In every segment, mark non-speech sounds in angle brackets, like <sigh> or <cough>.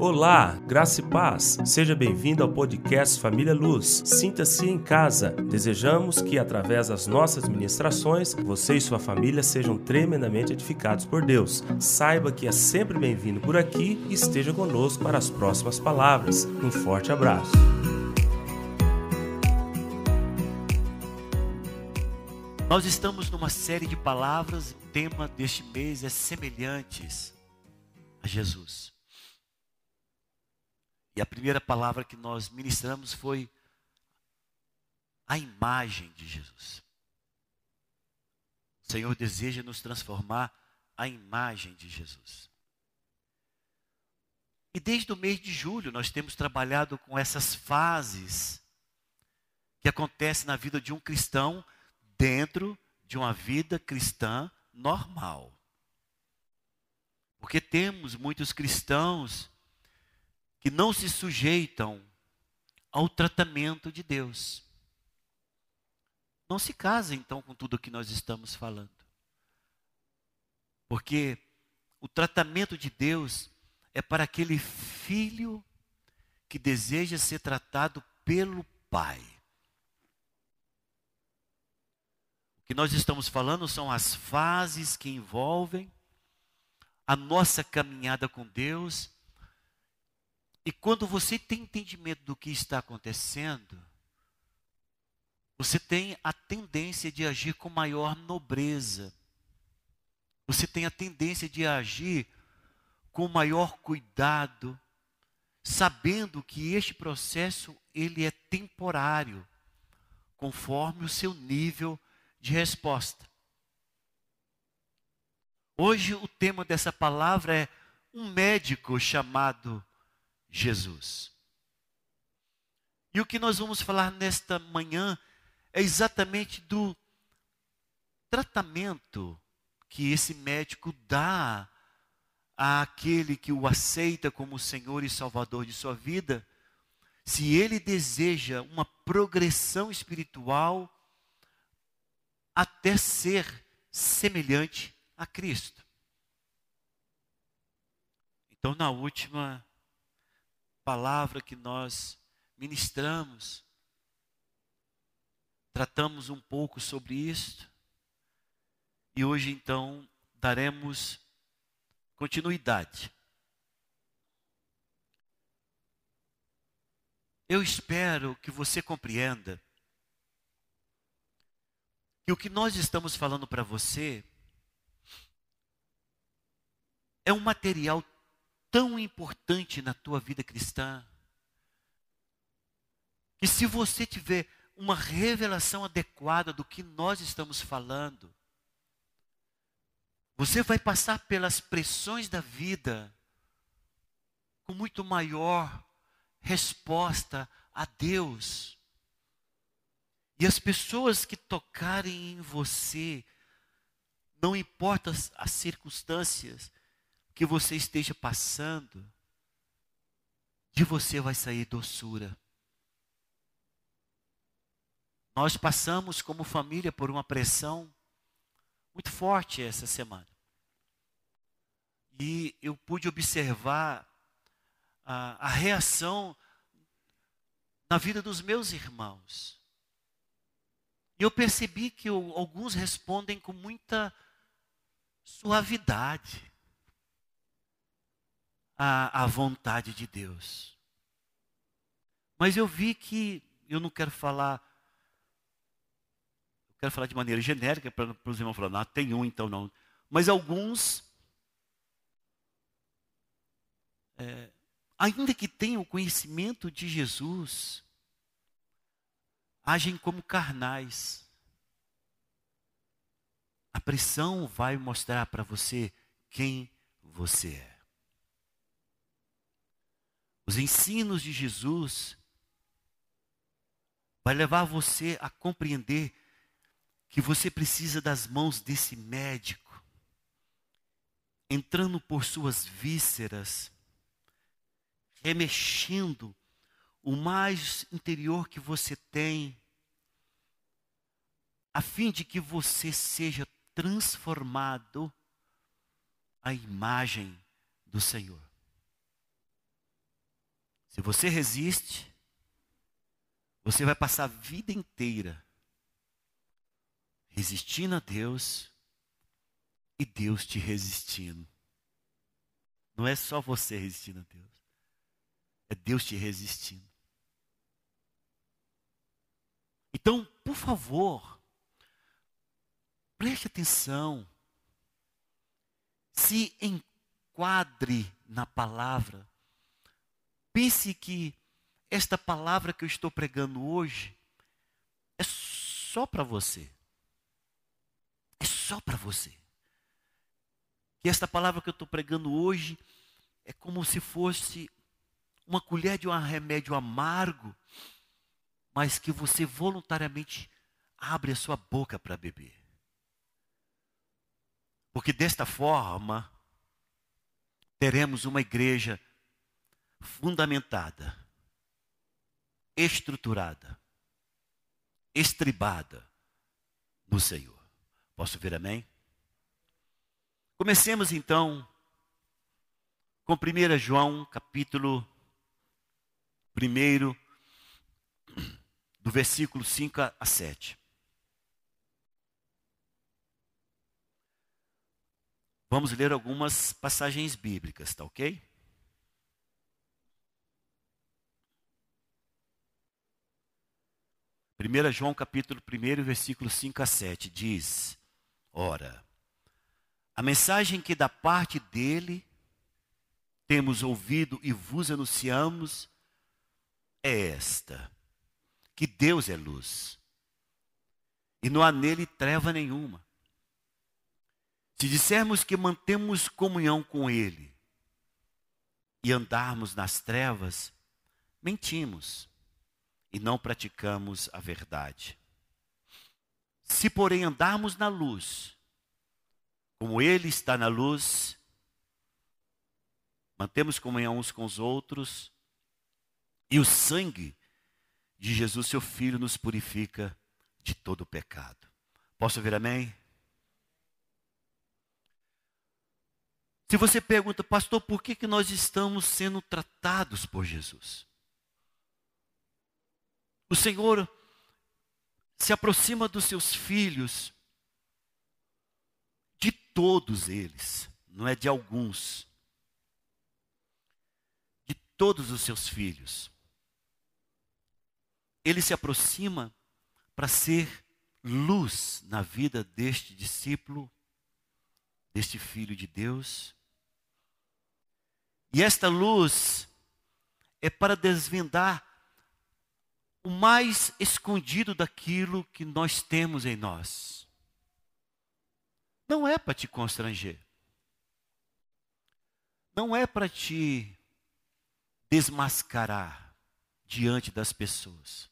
Olá, graça e paz. Seja bem-vindo ao podcast Família Luz. Sinta-se em casa. Desejamos que, através das nossas ministrações, você e sua família sejam tremendamente edificados por Deus. Saiba que é sempre bem-vindo por aqui e esteja conosco para as próximas palavras. Um forte abraço. Nós estamos numa série de palavras, o tema deste mês é semelhantes a Jesus. E a primeira palavra que nós ministramos foi a imagem de Jesus. O Senhor deseja nos transformar a imagem de Jesus. E desde o mês de julho nós temos trabalhado com essas fases que acontecem na vida de um cristão dentro de uma vida cristã normal. Porque temos muitos cristãos que não se sujeitam ao tratamento de Deus. Não se casa então com tudo o que nós estamos falando. Porque o tratamento de Deus é para aquele filho que deseja ser tratado pelo Pai. O que nós estamos falando são as fases que envolvem a nossa caminhada com Deus e quando você tem entendimento do que está acontecendo, você tem a tendência de agir com maior nobreza. Você tem a tendência de agir com maior cuidado, sabendo que este processo ele é temporário, conforme o seu nível de resposta. Hoje o tema dessa palavra é um médico chamado Jesus. E o que nós vamos falar nesta manhã é exatamente do tratamento que esse médico dá àquele que o aceita como Senhor e Salvador de sua vida, se ele deseja uma progressão espiritual até ser semelhante a Cristo. Então, na última palavra que nós ministramos, tratamos um pouco sobre isto. E hoje então daremos continuidade. Eu espero que você compreenda que o que nós estamos falando para você é um material tão importante na tua vida cristã, que se você tiver uma revelação adequada do que nós estamos falando, você vai passar pelas pressões da vida com muito maior resposta a Deus. E as pessoas que tocarem em você, não importa as circunstâncias, que você esteja passando, de você vai sair doçura. Nós passamos como família por uma pressão muito forte essa semana. E eu pude observar a, a reação na vida dos meus irmãos. E eu percebi que alguns respondem com muita suavidade a, a vontade de Deus. Mas eu vi que, eu não quero falar, eu quero falar de maneira genérica, para os irmãos falar, não, tem um então não. Mas alguns, é, ainda que tenham conhecimento de Jesus, agem como carnais. A pressão vai mostrar para você quem você é. Os ensinos de Jesus vai levar você a compreender que você precisa das mãos desse médico, entrando por suas vísceras, remexendo o mais interior que você tem, a fim de que você seja transformado à imagem do Senhor. Se você resiste, você vai passar a vida inteira resistindo a Deus e Deus te resistindo. Não é só você resistindo a Deus, é Deus te resistindo. Então, por favor, preste atenção, se enquadre na palavra, pense que esta palavra que eu estou pregando hoje é só para você. É só para você. Que esta palavra que eu estou pregando hoje é como se fosse uma colher de um remédio amargo, mas que você voluntariamente abre a sua boca para beber. Porque desta forma, teremos uma igreja fundamentada, estruturada, estribada no Senhor. Posso ver amém? Comecemos então com 1 João, capítulo 1, do versículo 5 a 7. Vamos ler algumas passagens bíblicas, tá ok? Primeira João capítulo 1, versículo 5 a 7 diz: Ora, a mensagem que da parte dele temos ouvido e vos anunciamos é esta: que Deus é luz e não há nele treva nenhuma. Se dissermos que mantemos comunhão com Ele e andarmos nas trevas, mentimos e não praticamos a verdade. Se, porém, andarmos na luz, como Ele está na luz, mantemos comunhão uns com os outros, e o sangue de Jesus, seu Filho, nos purifica de todo pecado. Posso ouvir amém? Se você pergunta, pastor, por que, que nós estamos sendo tratados por Jesus? O Senhor se aproxima dos seus filhos todos eles, não é de alguns, de todos os seus filhos. Ele se aproxima para ser luz na vida deste discípulo, deste filho de Deus. E esta luz é para desvendar o mais escondido daquilo que nós temos em nós. Não é para te constranger. Não é para te desmascarar diante das pessoas.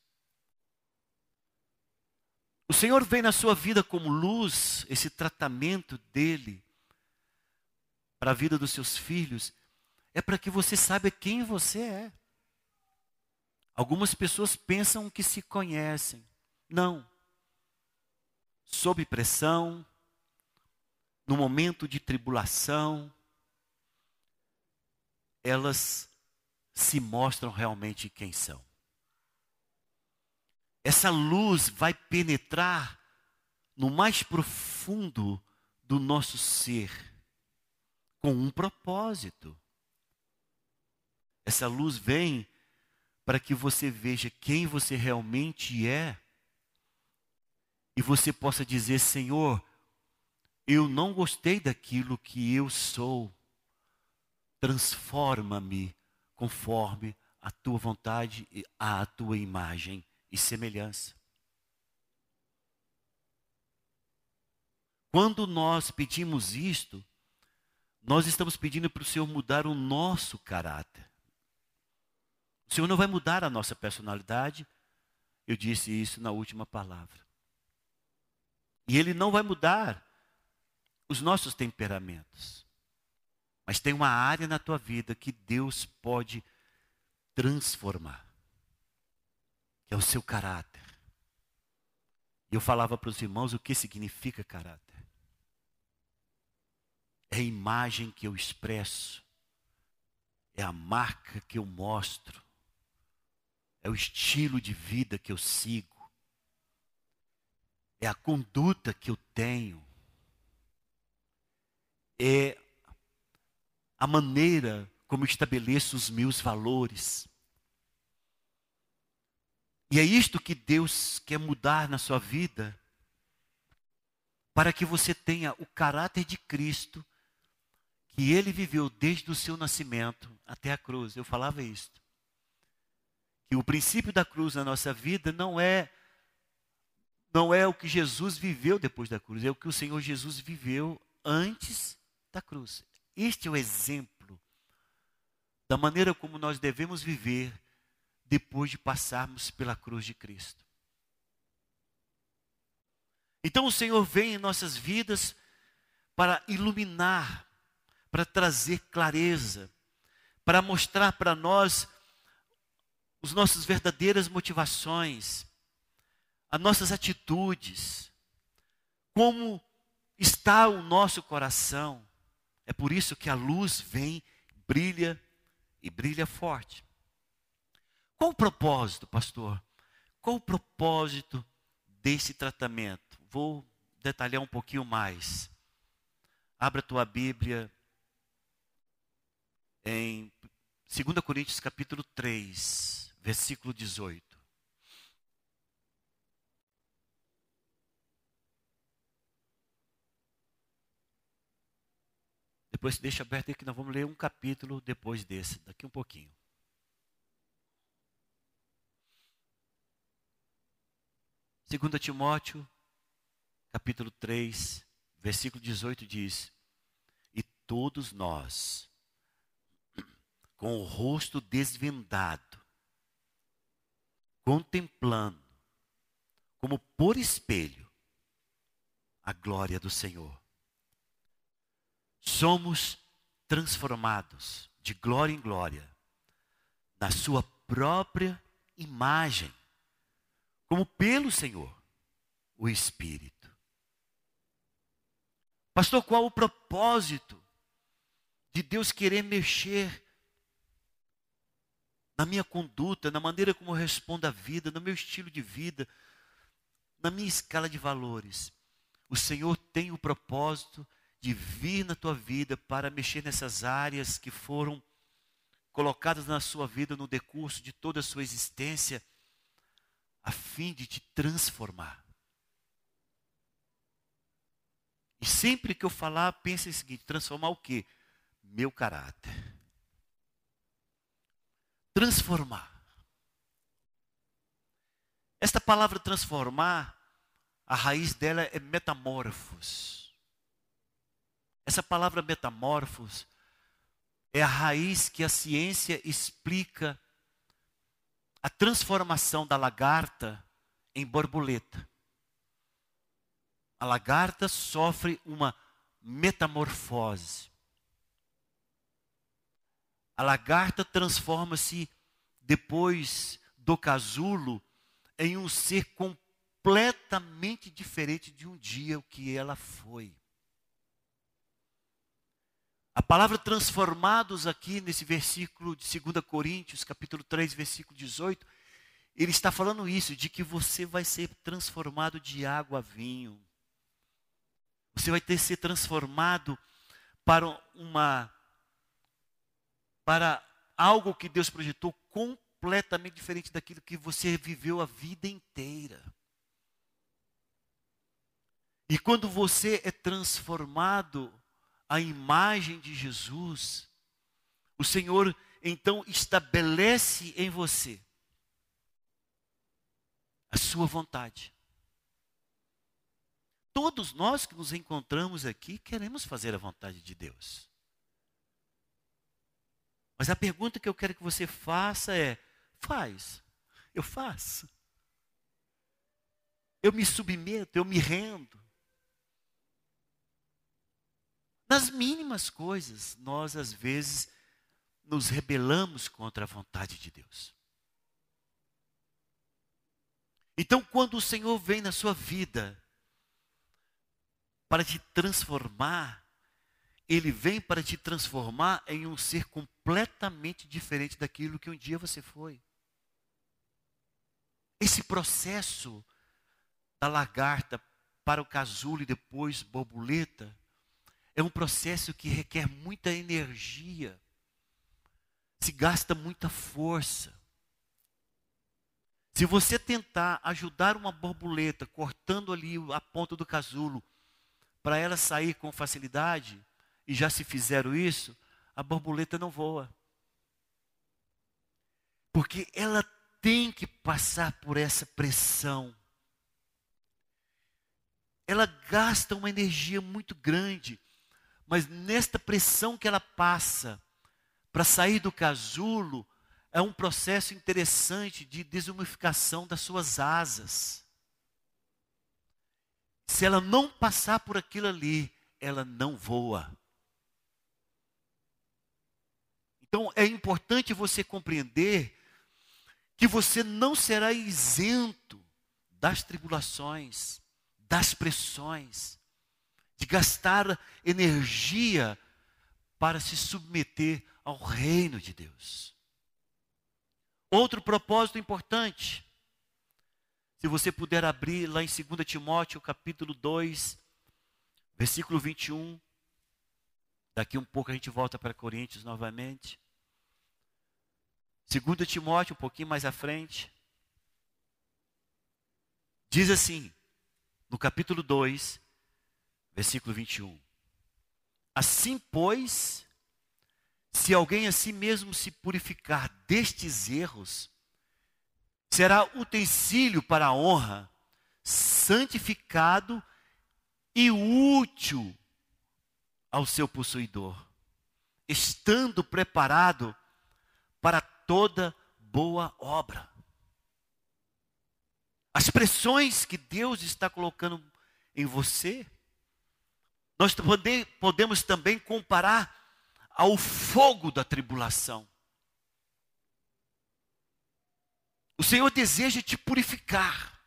O Senhor vem na sua vida como luz, esse tratamento dele para a vida dos seus filhos, é para que você saiba quem você é. Algumas pessoas pensam que se conhecem. Não. Sob pressão, no momento de tribulação, elas se mostram realmente quem são. Essa luz vai penetrar no mais profundo do nosso ser, com um propósito. Essa luz vem para que você veja quem você realmente é e você possa dizer: Senhor, eu não gostei daquilo que eu sou. Transforma-me conforme a tua vontade e a tua imagem e semelhança. Quando nós pedimos isto, nós estamos pedindo para o Senhor mudar o nosso caráter. O Senhor não vai mudar a nossa personalidade. Eu disse isso na última palavra. E Ele não vai mudar os nossos temperamentos. Mas tem uma área na tua vida que Deus pode transformar, que é o seu caráter. Eu falava para os irmãos o que significa caráter. É a imagem que eu expresso, é a marca que eu mostro é o estilo de vida que eu sigo, é a conduta que eu tenho, é a maneira como estabeleço os meus valores. E é isto que Deus quer mudar na sua vida, para que você tenha o caráter de Cristo que ele viveu desde o seu nascimento até a cruz. Eu falava isto. Que o princípio da cruz na nossa vida não é não é o que Jesus viveu depois da cruz, é o que o Senhor Jesus viveu antes da cruz. Este é o exemplo da maneira como nós devemos viver depois de passarmos pela cruz de Cristo. Então o Senhor vem em nossas vidas para iluminar, para trazer clareza, para mostrar para nós as nossas verdadeiras motivações, as nossas atitudes, como está o nosso coração. É por isso que a luz vem, brilha e brilha forte. Qual o propósito, pastor? Qual o propósito desse tratamento? Vou detalhar um pouquinho mais. Abra a tua Bíblia em 2 Coríntios capítulo 3, versículo 18. Depois deixa aberto aí que nós vamos ler um capítulo depois desse, daqui um pouquinho. 2 Timóteo, capítulo 3, versículo 18 diz: E todos nós, com o rosto desvendado, contemplando, como por espelho, a glória do Senhor, somos transformados de glória em glória, na Sua própria imagem como pelo Senhor, o Espírito. Pastor, qual o propósito de Deus querer mexer na minha conduta, na maneira como eu respondo à vida, no meu estilo de vida, na minha escala de valores? O Senhor tem o propósito de vir na tua vida para mexer nessas áreas que foram colocadas na sua vida no decurso de toda a sua existência a fim de te transformar. E sempre que eu falar, pense o seguinte: transformar o quê? Meu caráter. Transformar. Esta palavra transformar, a raiz dela é metamorfos. Essa palavra metamorfos é a raiz que a ciência explica a transformação da lagarta em borboleta. A lagarta sofre uma metamorfose. A lagarta transforma-se depois do casulo em um ser completamente diferente de um dia o que ela foi. A palavra transformados aqui nesse versículo de 2 Coríntios, capítulo 3, versículo 18, ele está falando isso, de que você vai ser transformado de água a vinho. Você vai ter ser transformado para uma para algo que Deus projetou completamente diferente daquilo que você viveu a vida inteira. E quando você é transformado a imagem de Jesus, o Senhor então estabelece em você a sua vontade. Todos nós que nos encontramos aqui queremos fazer a vontade de Deus. Mas a pergunta que eu quero que você faça é: faz? Eu faço. Eu me submeto, eu me rendo. Nas mínimas coisas, nós às vezes nos rebelamos contra a vontade de Deus. Então, quando o Senhor vem na sua vida para te transformar, Ele vem para te transformar em um ser completamente diferente daquilo que um dia você foi. Esse processo da lagarta para o casulo e depois borboleta é um processo que requer muita energia, se gasta muita força. Se você tentar ajudar uma borboleta cortando ali a ponta do casulo para ela sair com facilidade, e já se fizeram isso, a borboleta não voa. Porque ela tem que passar por essa pressão. Ela gasta uma energia muito grande, mas nesta pressão que ela passa para sair do casulo, é um processo interessante de desumificação das suas asas. Se ela não passar por aquilo ali, ela não voa. Então é importante você compreender que você não será isento das tribulações, das pressões, de gastar energia para se submeter ao reino de Deus. Outro propósito importante. Se você puder abrir lá em 2 Timóteo, capítulo 2, versículo 21. Daqui um pouco a gente volta para Coríntios novamente. 2 Timóteo, um pouquinho mais à frente. Diz assim, no capítulo 2, versículo 21. Assim, pois, se alguém a si mesmo se purificar destes erros, será utensílio para a honra, santificado e útil ao seu possuidor, estando preparado para toda boa obra. As pressões que Deus está colocando em você, nós podemos também comparar ao fogo da tribulação. O Senhor deseja te purificar.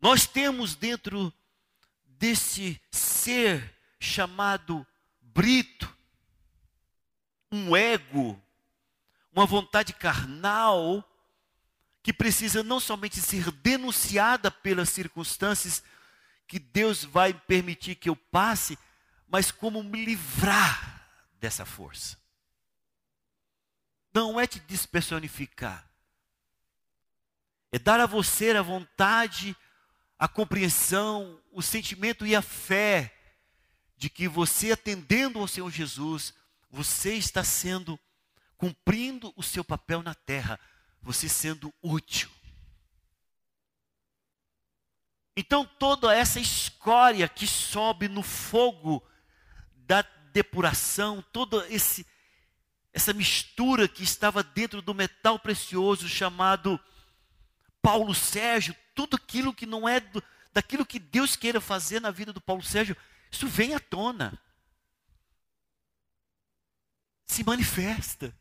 Nós temos dentro desse ser chamado Brito, um ego, uma vontade carnal, que precisa não somente ser denunciada pelas circunstâncias que Deus vai permitir que eu passe, mas como me livrar dessa força. Não é te despersonificar, é dar a você a vontade, a compreensão, o sentimento e a fé de que você atendendo ao Senhor Jesus, você está sendo cumprindo o seu papel na terra, você sendo útil. Então toda essa escória que sobe no fogo da depuração, toda esse, essa mistura que estava dentro do metal precioso chamado Paulo Sérgio, tudo aquilo que não é do, daquilo que Deus queira fazer na vida do Paulo Sérgio, isso vem à tona. Se manifesta.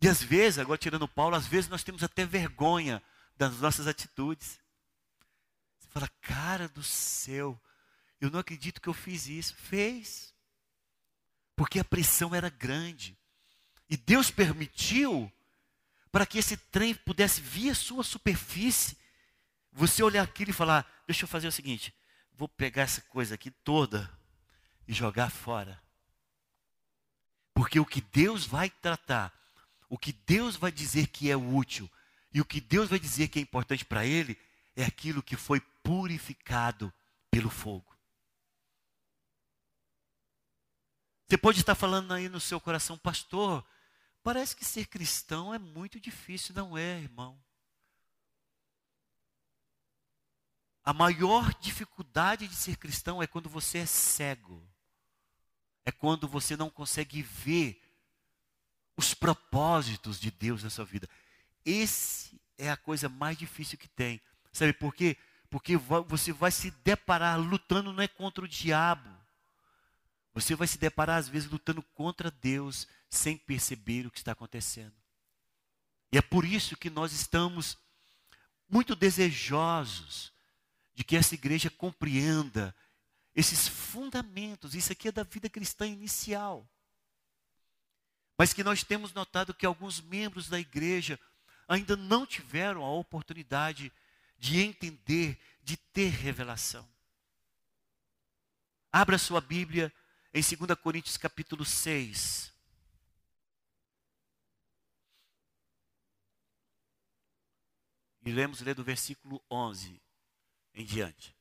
E às vezes, agora tirando Paulo, às vezes nós temos até vergonha das nossas atitudes. Você fala, cara do céu, eu não acredito que eu fiz isso. Fez. Porque a pressão era grande. E Deus permitiu para que esse trem pudesse vir à sua superfície. Você olhar aquilo e falar: deixa eu fazer o seguinte, vou pegar essa coisa aqui toda e jogar fora. Porque o que Deus vai tratar, o que Deus vai dizer que é útil, e o que Deus vai dizer que é importante para Ele, é aquilo que foi purificado pelo fogo. Você pode estar falando aí no seu coração, pastor, parece que ser cristão é muito difícil. Não é, irmão. A maior dificuldade de ser cristão é quando você é cego. É quando você não consegue ver os propósitos de Deus na sua vida. Esse é a coisa mais difícil que tem. Sabe por quê? Porque você vai se deparar lutando não é contra o diabo, você vai se deparar, às vezes, lutando contra Deus sem perceber o que está acontecendo. E é por isso que nós estamos muito desejosos de que essa igreja compreenda esses fundamentos. Isso aqui é da vida cristã inicial. Mas que nós temos notado que alguns membros da igreja ainda não tiveram a oportunidade de entender, de ter revelação. Abra sua Bíblia em 2 Coríntios capítulo 6. E lemos ler do versículo 11 em diante.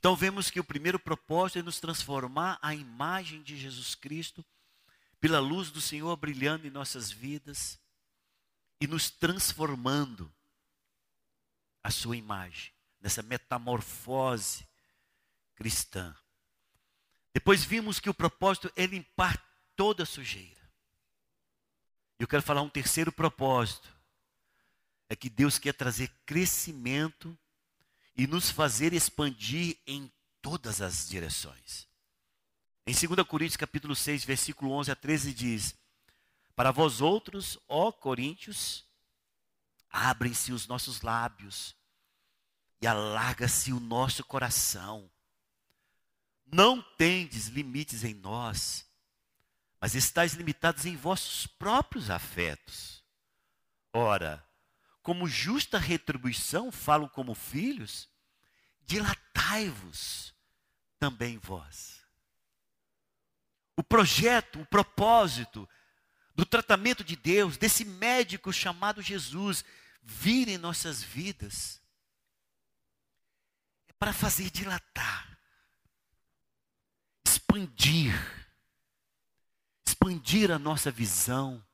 Então vemos que o primeiro propósito é nos transformar à imagem de Jesus Cristo, pela luz do Senhor brilhando em nossas vidas e nos transformando à sua imagem, nessa metamorfose cristã. Depois vimos que o propósito é limpar toda a sujeira. Eu quero falar um terceiro propósito. É que Deus quer trazer crescimento e nos fazer expandir em todas as direções. Em 2 Coríntios capítulo 6, versículo 11 a 13 diz: Para vós outros, ó Coríntios, abrem-se os nossos lábios e alarga-se o nosso coração. Não tendes limites em nós, mas estáis limitados em vossos próprios afetos. Ora, como justa retribuição, falo como filhos, dilatai-vos também vós. O projeto, o propósito do tratamento de Deus, desse médico chamado Jesus, vir em nossas vidas, é para fazer dilatar, expandir, expandir a nossa visão,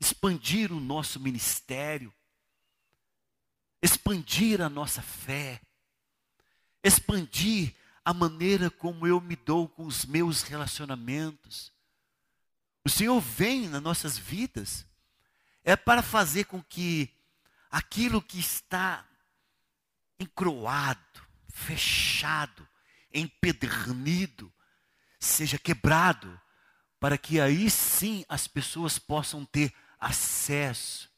expandir o nosso ministério, expandir a nossa fé, expandir a maneira como eu me dou com os meus relacionamentos. O Senhor vem nas nossas vidas é para fazer com que aquilo que está encroado, fechado, empedernido, seja quebrado, para que aí sim as pessoas possam ter acesso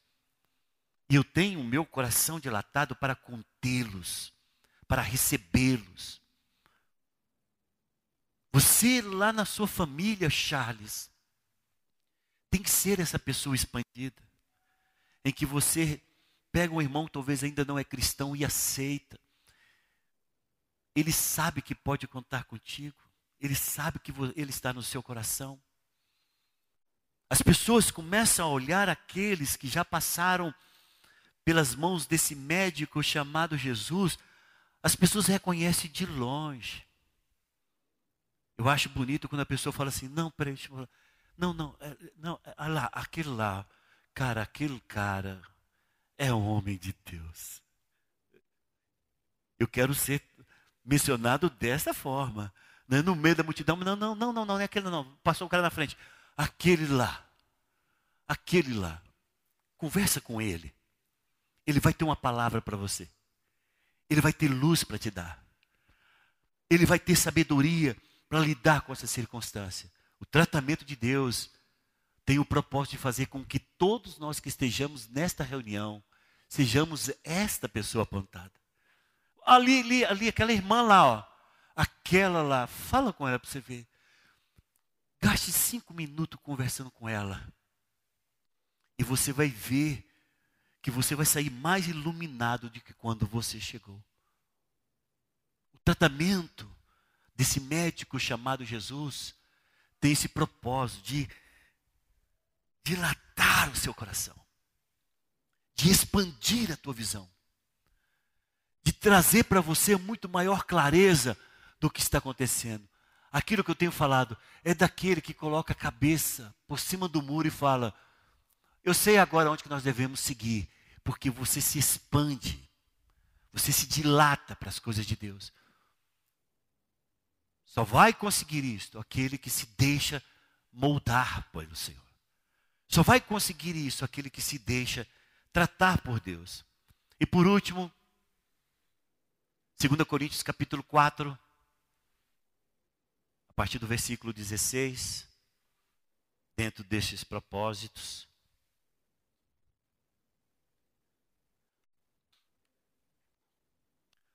e eu tenho o meu coração dilatado para contê-los, para recebê-los. Você lá na sua família, Charles, tem que ser essa pessoa expandida, em que você pega um irmão que talvez ainda não é cristão e aceita. Ele sabe que pode contar contigo, ele sabe que ele está no seu coração. As pessoas começam a olhar aqueles que já passaram pelas mãos desse médico chamado Jesus, as pessoas reconhecem de longe. Eu acho bonito quando a pessoa fala assim: não, peraí, deixa eu não, não, é, não, é, lá, aquele lá, cara, aquele cara é um homem de Deus. Eu quero ser mencionado dessa forma, né? no meio da multidão. Não, não, não, não, não, não é aquele não. Passou o cara na frente. Aquele lá, aquele lá. Conversa com ele. Ele vai ter uma palavra para você. Ele vai ter luz para te dar. Ele vai ter sabedoria para lidar com essa circunstância. O tratamento de Deus tem o propósito de fazer com que todos nós que estejamos nesta reunião sejamos esta pessoa apontada. Ali, ali, ali, aquela irmã lá, ó, aquela lá, fala com ela para você ver. Gaste cinco minutos conversando com ela. E você vai ver que você vai sair mais iluminado do que quando você chegou. O tratamento desse médico chamado Jesus tem esse propósito de dilatar o seu coração, de expandir a tua visão, de trazer para você muito maior clareza do que está acontecendo. Aquilo que eu tenho falado é daquele que coloca a cabeça por cima do muro e fala: Eu sei agora onde que nós devemos seguir porque você se expande, você se dilata para as coisas de Deus. Só vai conseguir isto aquele que se deixa moldar pelo Senhor. Só vai conseguir isso aquele que se deixa tratar por Deus. E por último, 2 Coríntios capítulo 4, a partir do versículo 16, dentro destes propósitos,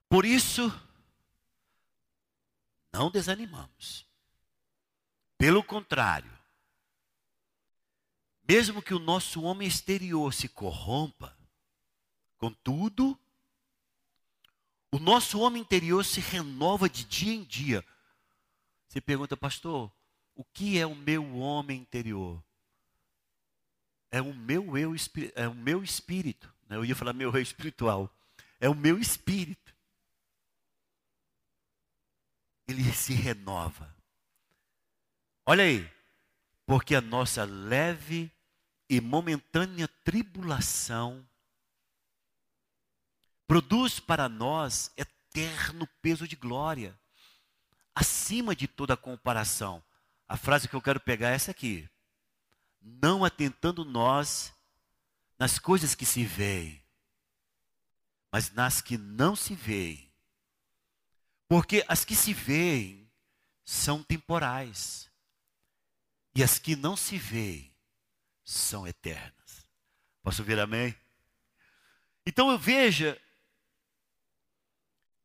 Por isso, não desanimamos. Pelo contrário, mesmo que o nosso homem exterior se corrompa, contudo, o nosso homem interior se renova de dia em dia. Você pergunta, pastor, o que é o meu homem interior? É o meu eu, é o meu espírito. Né? Eu ia falar meu eu espiritual. É o meu espírito. Ele se renova. Olha aí, porque a nossa leve e momentânea tribulação produz para nós eterno peso de glória, acima de toda comparação. A frase que eu quero pegar é essa aqui. Não atentando nós nas coisas que se veem, mas nas que não se veem. Porque as que se veem são temporais, e as que não se veem são eternas. Posso ouvir amém? Então eu veja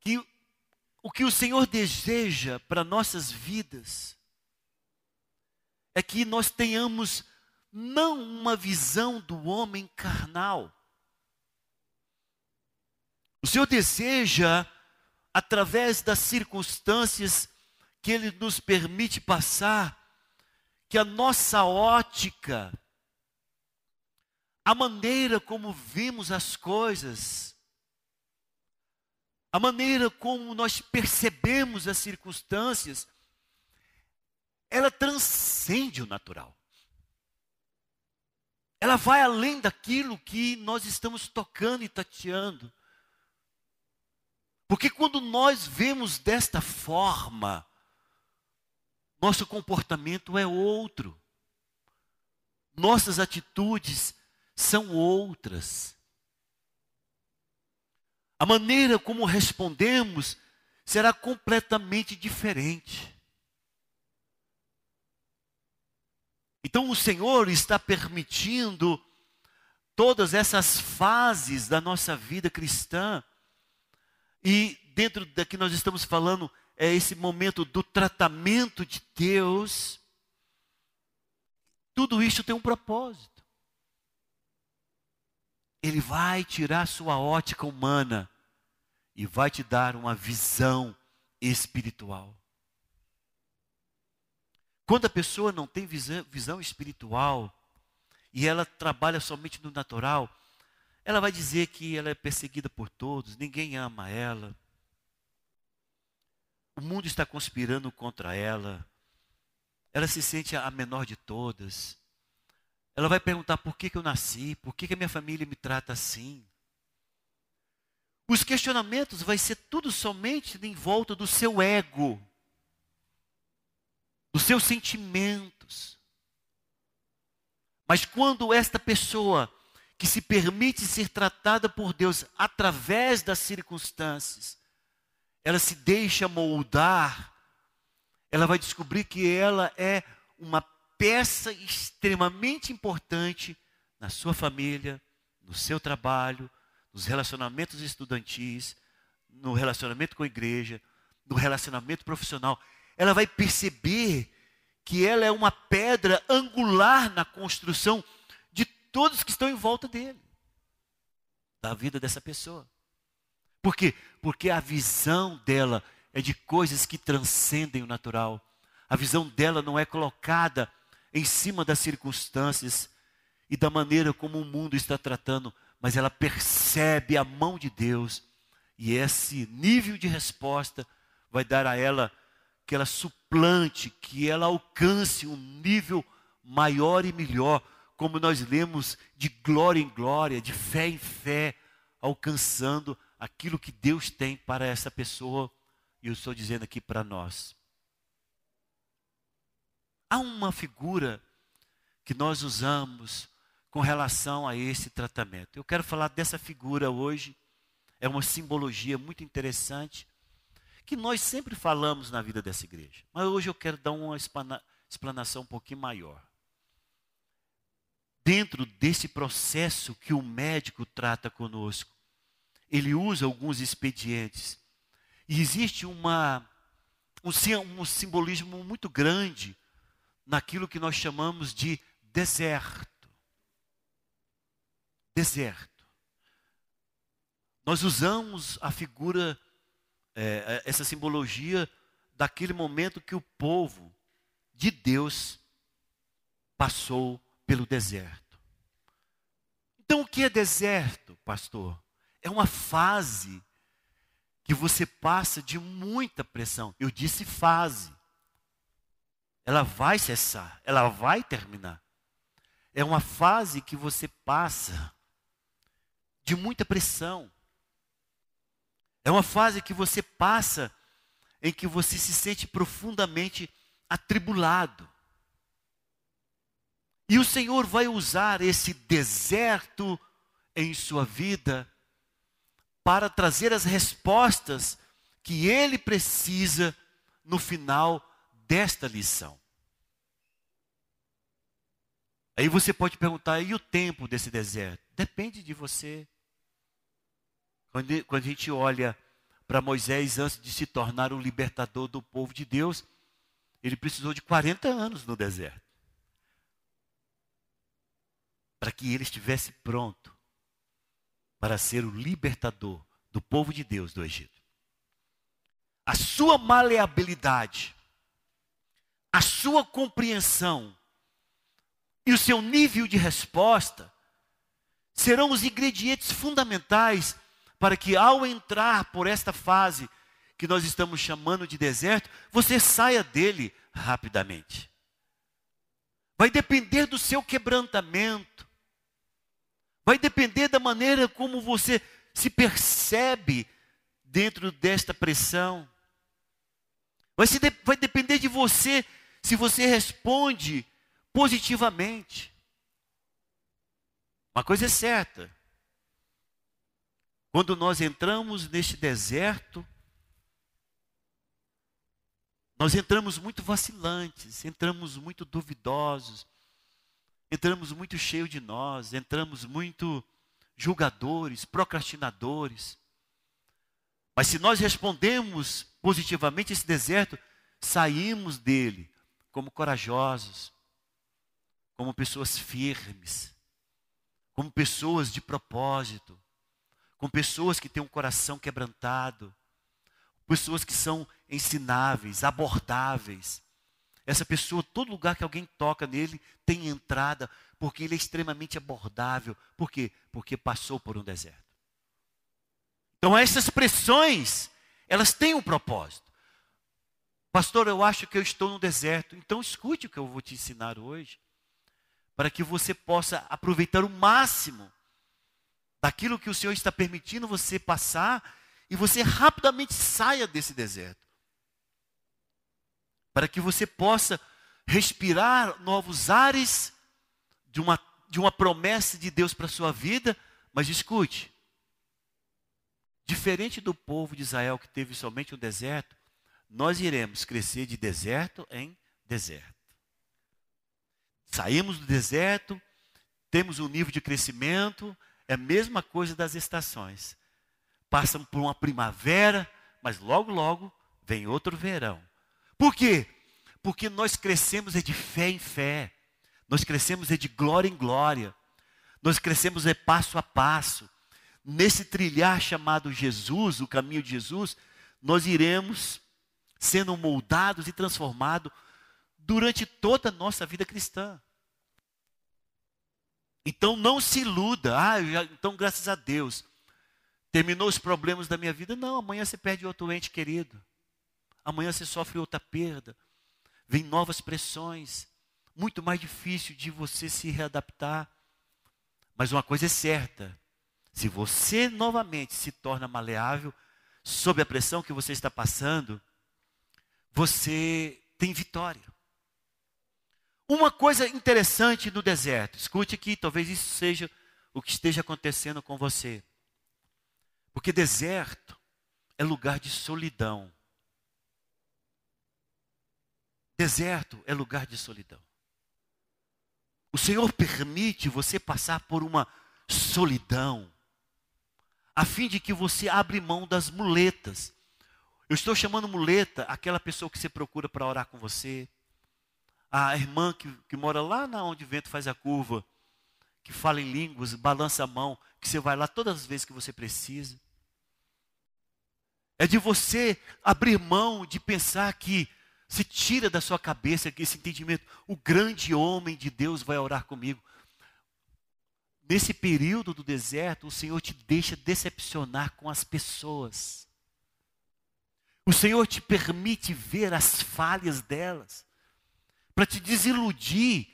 que o que o Senhor deseja para nossas vidas é que nós tenhamos não uma visão do homem carnal. O Senhor deseja, através das circunstâncias que Ele nos permite passar, que a nossa ótica, a maneira como vimos as coisas, a maneira como nós percebemos as circunstâncias, ela transcende o natural. Ela vai além daquilo que nós estamos tocando e tateando. Porque quando nós vemos desta forma, nosso comportamento é outro. Nossas atitudes são outras. A maneira como respondemos será completamente diferente. Então o Senhor está permitindo todas essas fases da nossa vida cristã. E dentro da que nós estamos falando é esse momento do tratamento de Deus. Tudo isso tem um propósito. Ele vai tirar sua ótica humana e vai te dar uma visão espiritual. Quando a pessoa não tem visão espiritual e ela trabalha somente no natural, ela vai dizer que ela é perseguida por todos, ninguém ama ela. O mundo está conspirando contra ela. Ela se sente a menor de todas. Ela vai perguntar por que, que eu nasci, por que, que a minha família me trata assim. Os questionamentos vai ser tudo somente em volta do seu ego, dos seus sentimentos. Mas quando esta pessoa que se permite ser tratada por Deus através das circunstâncias, ela se deixa moldar, ela vai descobrir que ela é uma peça extremamente importante na sua família, no seu trabalho, nos relacionamentos estudantis, no relacionamento com a igreja, no relacionamento profissional. Ela vai perceber que ela é uma pedra angular na construção todos que estão em volta dele, da vida dessa pessoa. Por quê? Porque a visão dela é de coisas que transcendem o natural. A visão dela não é colocada em cima das circunstâncias e da maneira como o mundo está tratando, mas ela percebe a mão de Deus e esse nível de resposta vai dar a ela que ela suplante, que ela alcance um nível maior e melhor, como nós lemos de glória em glória, de fé em fé, alcançando aquilo que Deus tem para essa pessoa, e eu estou dizendo aqui para nós. Há uma figura que nós usamos com relação a esse tratamento. Eu quero falar dessa figura hoje. É uma simbologia muito interessante que nós sempre falamos na vida dessa igreja. Mas hoje eu quero dar uma explanação um pouquinho maior. Dentro desse processo que o médico trata conosco, ele usa alguns expedientes. E existe uma um, um simbolismo muito grande naquilo que nós chamamos de deserto. Deserto. Nós usamos a figura, é, é essa simbologia daquele momento que o povo de Deus passou pelo deserto. Então, o que é deserto, pastor? É uma fase que você passa de muita pressão. Eu disse fase. Ela vai cessar, ela vai terminar. É uma fase que você passa de muita pressão. É uma fase que você passa em que você se sente profundamente atribulado. E o Senhor vai usar esse deserto em sua vida para trazer as respostas que ele precisa no final desta lição. Aí você pode perguntar, e o tempo desse deserto? Depende de você. Quando, a gente olha para Moisés antes de se tornar o libertador do povo de Deus, ele precisou de 40 anos no deserto. Para que ele estivesse pronto para ser o libertador do povo de Deus do Egito. A sua maleabilidade, a sua compreensão e o seu nível de resposta serão os ingredientes fundamentais para que ao entrar por esta fase que nós estamos chamando de deserto, você saia dele rapidamente. Vai depender do seu quebrantamento. Vai depender da maneira como você se percebe dentro desta pressão. Vai, se de, vai depender de você se você responde positivamente. Uma coisa é certa: quando nós entramos neste deserto, nós entramos muito vacilantes, entramos muito duvidosos, entramos muito cheios de nós, entramos muito julgadores, procrastinadores. Mas se nós respondemos positivamente esse deserto, saímos dele como corajosos, como pessoas firmes, como pessoas de propósito, com pessoas que têm um coração quebrantado, pessoas que são ensináveis, abordáveis. Essa pessoa, todo lugar que alguém toca nele, tem entrada, porque ele é extremamente abordável. Por quê? Porque passou por um deserto. Então, essas pressões, elas têm um propósito. Pastor, eu acho que eu estou no deserto. Então, escute o que eu vou te ensinar hoje, para que você possa aproveitar o máximo daquilo que o Senhor está permitindo você passar e você rapidamente saia desse deserto. Para que você possa respirar novos ares de uma, de uma promessa de Deus para a sua vida, mas escute. Diferente do povo de Israel que teve somente um deserto, nós iremos crescer de deserto em deserto. Saímos do deserto, temos um nível de crescimento, é a mesma coisa das estações. Passam por uma primavera, mas logo, logo vem outro verão. Por quê? Porque nós crescemos é de fé em fé. Nós crescemos é de glória em glória. Nós crescemos é passo a passo. Nesse trilhar chamado Jesus, o caminho de Jesus, nós iremos sendo moldados e transformados durante toda a nossa vida cristã. Então não se iluda. Ah, já, então graças a Deus. Terminou os problemas da minha vida? Não, amanhã você perde outro ente querido. Amanhã você sofre outra perda. Vem novas pressões. Muito mais difícil de você se readaptar. Mas uma coisa é certa: se você novamente se torna maleável sob a pressão que você está passando, você tem vitória. Uma coisa interessante no deserto, escute aqui, talvez isso seja o que esteja acontecendo com você. Porque deserto é lugar de solidão. Deserto é lugar de solidão. O Senhor permite você passar por uma solidão, a fim de que você abra mão das muletas. Eu estou chamando muleta aquela pessoa que você procura para orar com você. A irmã que, que mora lá na onde o vento faz a curva, que fala em línguas, balança a mão, que você vai lá todas as vezes que você precisa. É de você abrir mão de pensar que se tira da sua cabeça esse entendimento, o grande homem de Deus vai orar comigo. Nesse período do deserto, o Senhor te deixa decepcionar com as pessoas. O Senhor te permite ver as falhas delas, para te desiludir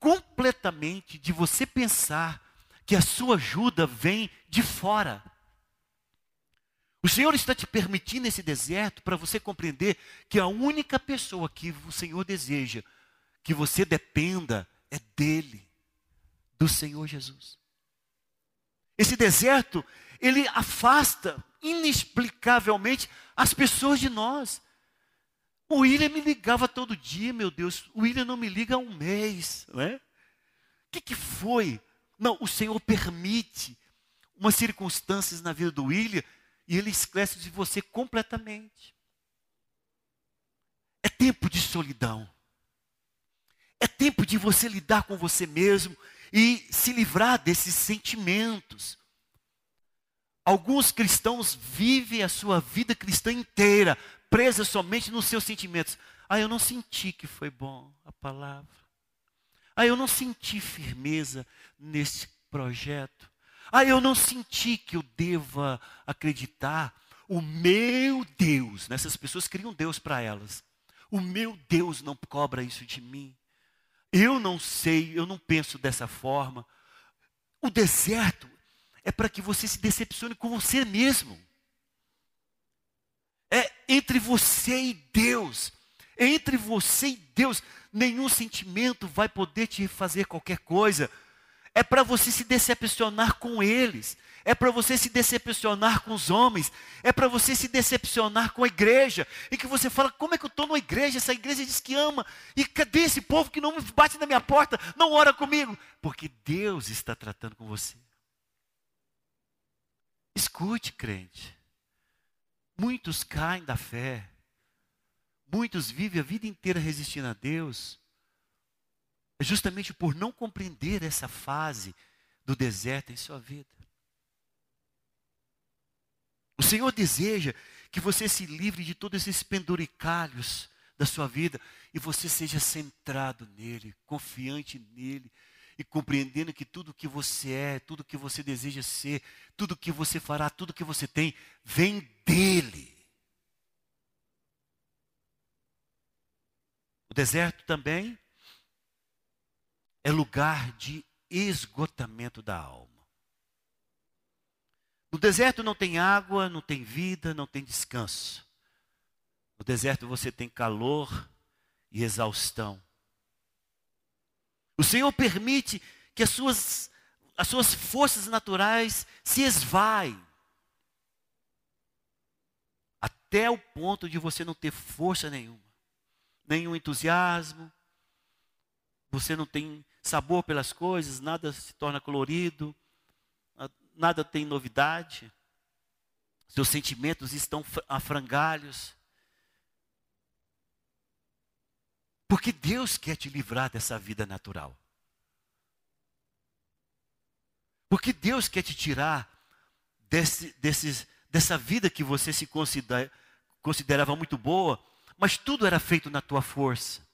completamente de você pensar que a sua ajuda vem de fora. O Senhor está te permitindo esse deserto para você compreender que a única pessoa que o Senhor deseja que você dependa é dele, do Senhor Jesus. Esse deserto, ele afasta inexplicavelmente as pessoas de nós. O William me ligava todo dia, meu Deus. O William não me liga há um mês, não é? O que, que foi? Não, o Senhor permite umas circunstâncias na vida do William e ele esquece de você completamente. É tempo de solidão. É tempo de você lidar com você mesmo e se livrar desses sentimentos. Alguns cristãos vivem a sua vida cristã inteira presa somente nos seus sentimentos. Ah, eu não senti que foi bom a palavra. Ah, eu não senti firmeza nesse projeto. Ah, eu não senti que eu deva acreditar. O meu Deus, nessas pessoas criam Deus para elas. O meu Deus não cobra isso de mim. Eu não sei, eu não penso dessa forma. O deserto é para que você se decepcione com você mesmo. É entre você e Deus. É entre você e Deus. Nenhum sentimento vai poder te fazer qualquer coisa. É para você se decepcionar com eles. É para você se decepcionar com os homens. É para você se decepcionar com a igreja. E que você fala: como é que eu estou numa igreja? Essa igreja diz que ama. E cadê esse povo que não bate na minha porta, não ora comigo? Porque Deus está tratando com você. Escute, crente. Muitos caem da fé. Muitos vivem a vida inteira resistindo a Deus. Justamente por não compreender essa fase do deserto em sua vida. O Senhor deseja que você se livre de todos esses penduricalhos da sua vida e você seja centrado nele, confiante nele, e compreendendo que tudo que você é, tudo que você deseja ser, tudo que você fará, tudo que você tem, vem dele. O deserto também é lugar de esgotamento da alma. No deserto não tem água, não tem vida, não tem descanso. No deserto você tem calor e exaustão. O Senhor permite que as suas, as suas forças naturais se esvaem. Até o ponto de você não ter força nenhuma, nenhum entusiasmo, você não tem sabor pelas coisas, nada se torna colorido, nada tem novidade, seus sentimentos estão a frangalhos. Porque Deus quer te livrar dessa vida natural. Porque Deus quer te tirar desse, desses, dessa vida que você se considera, considerava muito boa, mas tudo era feito na tua força.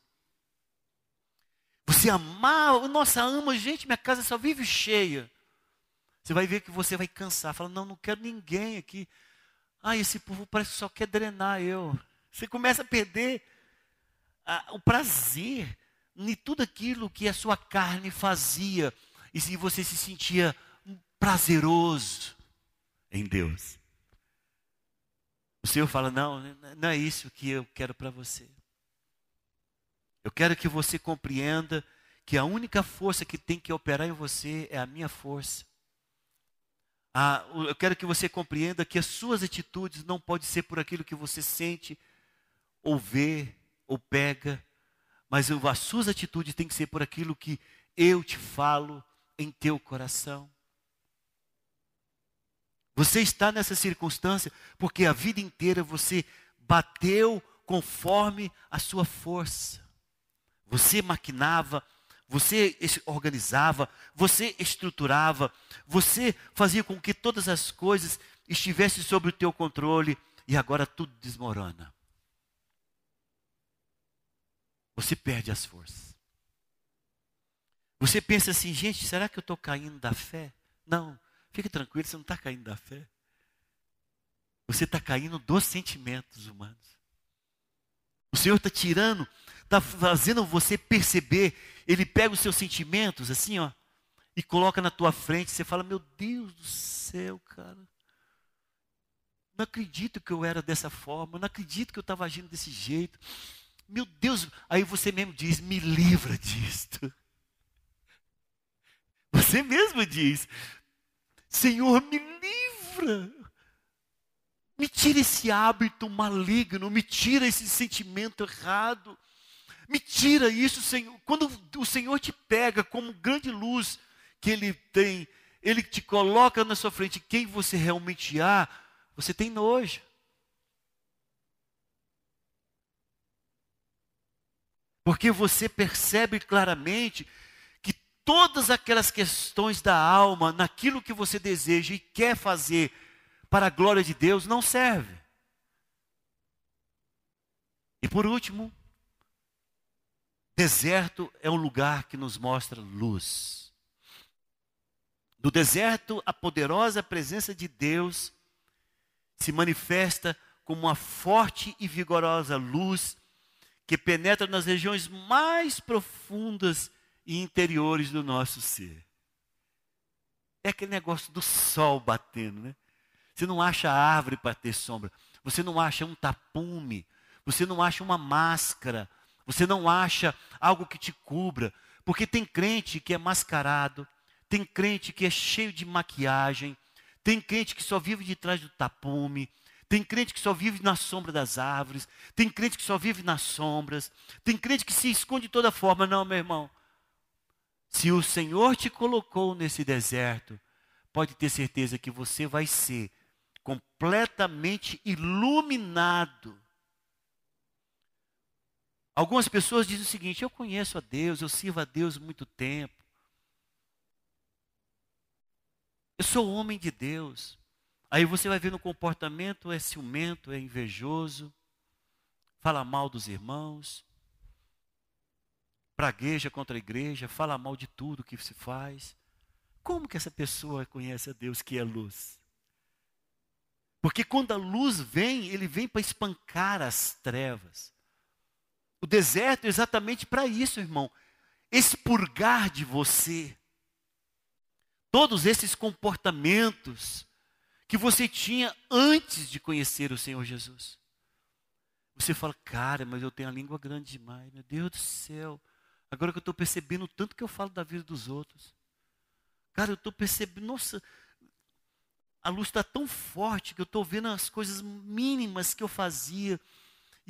Você amar, nossa, ama, gente, minha casa só vive cheia. Você vai ver que você vai cansar. Fala, não, não quero ninguém aqui. Ah, esse povo parece que só quer drenar eu. Você começa a perder o prazer em tudo aquilo que a sua carne fazia. E se você se sentia prazeroso em Deus. O Senhor fala: não, não é isso que eu quero para você. Eu quero que você compreenda que a única força que tem que operar em você é a minha força. Eu quero que você compreenda que as suas atitudes não podem ser por aquilo que você sente ou vê ou pega, mas as suas atitudes têm que ser por aquilo que eu te falo em teu coração. Você está nessa circunstância porque a vida inteira você bateu conforme a sua força. Você maquinava, você organizava, você estruturava, você fazia com que todas as coisas estivessem sob o teu controle e agora tudo desmorona. Você perde as forças. Você pensa assim, gente, será que eu estou caindo da fé? Não, fique tranquilo, você não está caindo da fé. Você está caindo dos sentimentos humanos. O Senhor está tirando, está fazendo você perceber. Ele pega os seus sentimentos, assim, ó, e coloca na tua frente. Você fala: Meu Deus do céu, cara. Não acredito que eu era dessa forma. Não acredito que eu estava agindo desse jeito. Meu Deus. Aí você mesmo diz: Me livra disto. <laughs> Você mesmo diz: Senhor, me livra. Me tira esse hábito maligno, me tira esse sentimento errado. Me tira isso, Senhor. Quando o Senhor te pega como grande luz que Ele tem, Ele te coloca na sua frente quem você realmente há, você tem nojo. Porque você percebe claramente que todas aquelas questões da alma, naquilo que você deseja e quer fazer, para a glória de Deus não serve. E por último, deserto é um lugar que nos mostra luz. No deserto, a poderosa presença de Deus se manifesta como uma forte e vigorosa luz que penetra nas regiões mais profundas e interiores do nosso ser. É aquele negócio do sol batendo, né? Você não acha árvore para ter sombra. Você não acha um tapume. Você não acha uma máscara. Você não acha algo que te cubra. Porque tem crente que é mascarado. Tem crente que é cheio de maquiagem. Tem crente que só vive de trás do tapume. Tem crente que só vive na sombra das árvores. Tem crente que só vive nas sombras. Tem crente que se esconde de toda forma. Não, meu irmão. Se o Senhor te colocou nesse deserto, pode ter certeza que você vai ser completamente iluminado. Algumas pessoas dizem o seguinte: eu conheço a Deus, eu sirvo a Deus muito tempo. Eu sou homem de Deus. Aí você vai ver no comportamento é ciumento, é invejoso, fala mal dos irmãos, pragueja contra a igreja, fala mal de tudo que se faz. Como que essa pessoa conhece a Deus que é luz? Porque quando a luz vem, ele vem para espancar as trevas. O deserto é exatamente para isso, irmão. Expurgar de você todos esses comportamentos que você tinha antes de conhecer o Senhor Jesus. Você fala, cara, mas eu tenho a língua grande demais, meu Deus do céu. Agora que eu estou percebendo o tanto que eu falo da vida dos outros. Cara, eu estou percebendo, nossa, a luz está tão forte que eu estou vendo as coisas mínimas que eu fazia.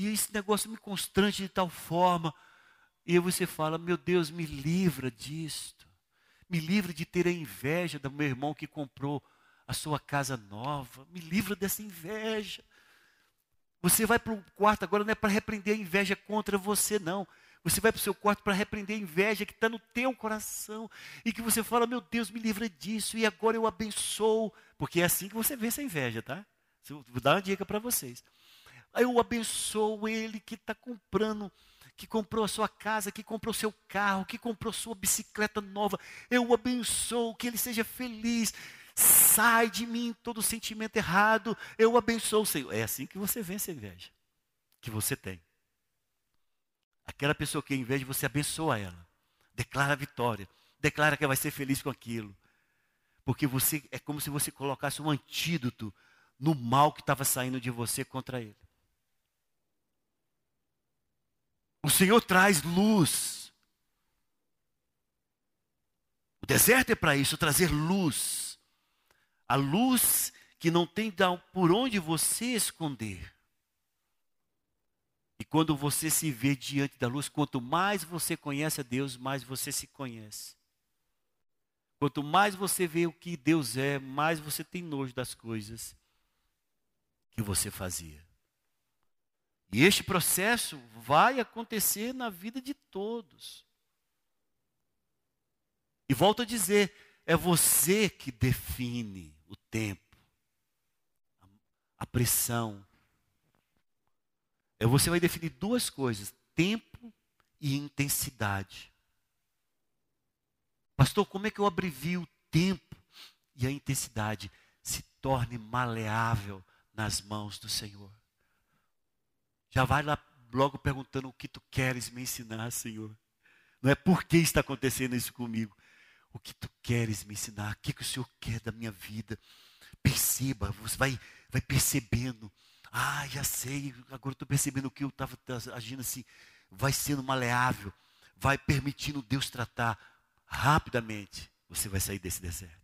E esse negócio me constrange de tal forma. E você fala, meu Deus, me livra disto. Me livra de ter a inveja do meu irmão que comprou a sua casa nova. Me livra dessa inveja. Você vai para o quarto agora não é para repreender a inveja contra você, não. Você vai para o seu quarto para repreender a inveja que está no teu coração. E que você fala, meu Deus, me livra disso. E agora eu abençoo. Porque é assim que você vence a inveja, tá? Vou dar uma dica para vocês. Eu abençoo ele que está comprando, que comprou a sua casa, que comprou seu carro, que comprou sua bicicleta nova. Eu abençoo que ele seja feliz. Sai de mim todo sentimento errado. Eu abençoo o Senhor. É assim que você vence a inveja que você tem. Aquela pessoa que, de você abençoa ela, declara a vitória, declara que ela vai ser feliz com aquilo. Porque você é como se você colocasse um antídoto no mal que estava saindo de você contra ele. O Senhor traz luz. O deserto é para isso, trazer luz. A luz que não tem por onde você esconder. E quando você se vê diante da luz, quanto mais você conhece a Deus, mais você se conhece. Quanto mais você vê o que Deus é, mais você tem nojo das coisas que você fazia. E este processo vai acontecer na vida de todos. E volto a dizer, é você que define o tempo, a pressão. É você vai definir duas coisas: tempo e intensidade. Pastor, como é que eu abrevio o tempo e a intensidade? Se torne maleável nas mãos do Senhor. Já vai lá logo perguntando o que tu queres me ensinar, Senhor. Não é por que está acontecendo isso comigo. O que tu queres me ensinar? O que, que o Senhor quer da minha vida? Perceba, você vai, vai percebendo. Ah, já sei, agora estou percebendo que eu estava agindo assim. Vai sendo maleável, vai permitindo Deus tratar rapidamente. Você vai sair desse deserto.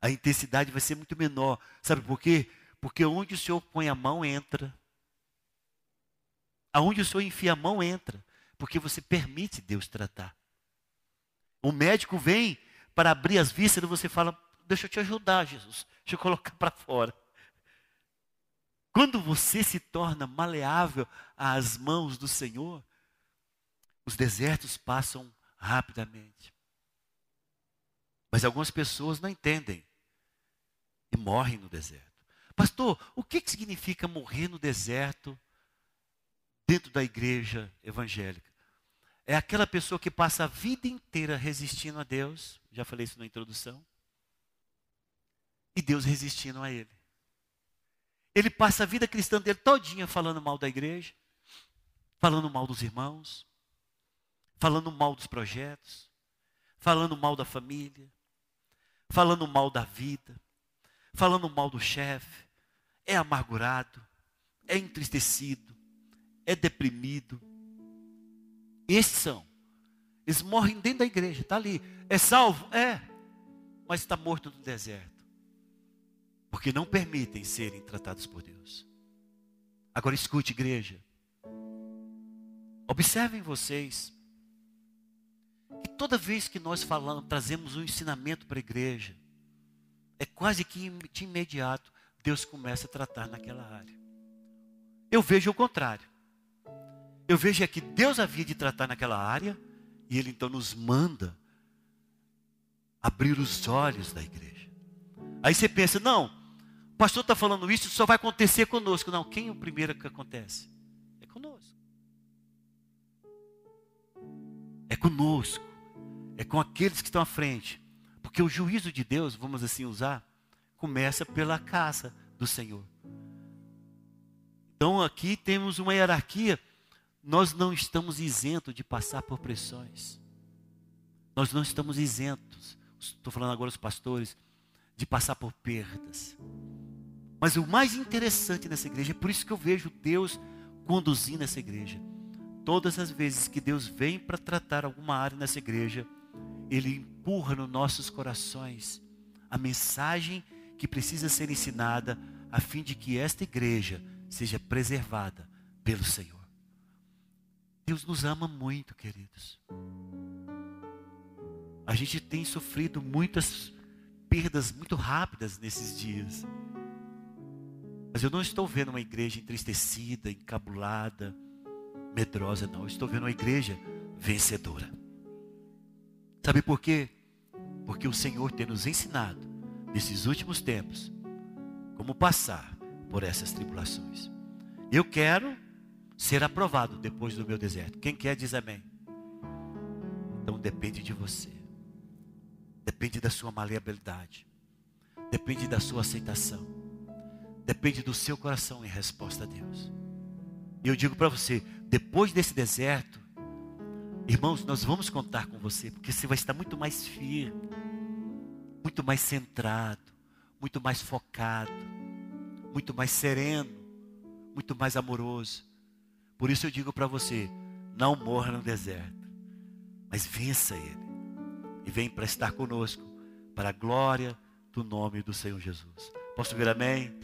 A intensidade vai ser muito menor. Sabe por quê? Porque onde o Senhor põe a mão, entra. Aonde o Senhor enfia a mão, entra. Porque você permite Deus tratar. O médico vem para abrir as vísceras você fala: Deixa eu te ajudar, Jesus. Deixa eu colocar para fora. Quando você se torna maleável às mãos do Senhor, os desertos passam rapidamente. Mas algumas pessoas não entendem e morrem no deserto. Pastor, o que significa morrer no deserto dentro da igreja evangélica? É aquela pessoa que passa a vida inteira resistindo a Deus, já falei isso na introdução, e Deus resistindo a ele. Ele passa a vida cristã dele todinha falando mal da igreja, falando mal dos irmãos, falando mal dos projetos, falando mal da família, falando mal da vida, falando mal do chefe, é amargurado, é entristecido, é deprimido, esses são. Eles morrem dentro da igreja, está ali. É salvo? É. Mas está morto no deserto. Porque não permitem serem tratados por Deus. Agora escute, igreja. Observem vocês que toda vez que nós falamos, trazemos um ensinamento para a igreja, é quase que de imediato Deus começa a tratar naquela área. Eu vejo o contrário eu vejo é que Deus havia de tratar naquela área, e Ele então nos manda abrir os olhos da igreja. Aí você pensa, não, o pastor está falando isso, só vai acontecer conosco. Não, quem é o primeiro que acontece? É conosco. É conosco. É com aqueles que estão à frente. Porque o juízo de Deus, vamos assim usar, começa pela casa do Senhor. Então aqui temos uma hierarquia nós não estamos isentos de passar por pressões. Nós não estamos isentos, estou falando agora os pastores, de passar por perdas. Mas o mais interessante nessa igreja, é por isso que eu vejo Deus conduzindo essa igreja. Todas as vezes que Deus vem para tratar alguma área nessa igreja, Ele empurra nos nossos corações a mensagem que precisa ser ensinada, a fim de que esta igreja seja preservada pelo Senhor. Deus nos ama muito, queridos. A gente tem sofrido muitas perdas muito rápidas nesses dias. Mas eu não estou vendo uma igreja entristecida, encabulada, medrosa, não. Eu estou vendo uma igreja vencedora. Sabe por quê? Porque o Senhor tem nos ensinado, nesses últimos tempos, como passar por essas tribulações. Eu quero ser aprovado depois do meu deserto. Quem quer diz amém. Então depende de você. Depende da sua maleabilidade. Depende da sua aceitação. Depende do seu coração em resposta a Deus. E eu digo para você, depois desse deserto, irmãos, nós vamos contar com você, porque você vai estar muito mais firme, muito mais centrado, muito mais focado, muito mais sereno, muito mais amoroso. Por isso eu digo para você: não morra no deserto, mas vença ele. E vem para estar conosco, para a glória do nome do Senhor Jesus. Posso ver amém?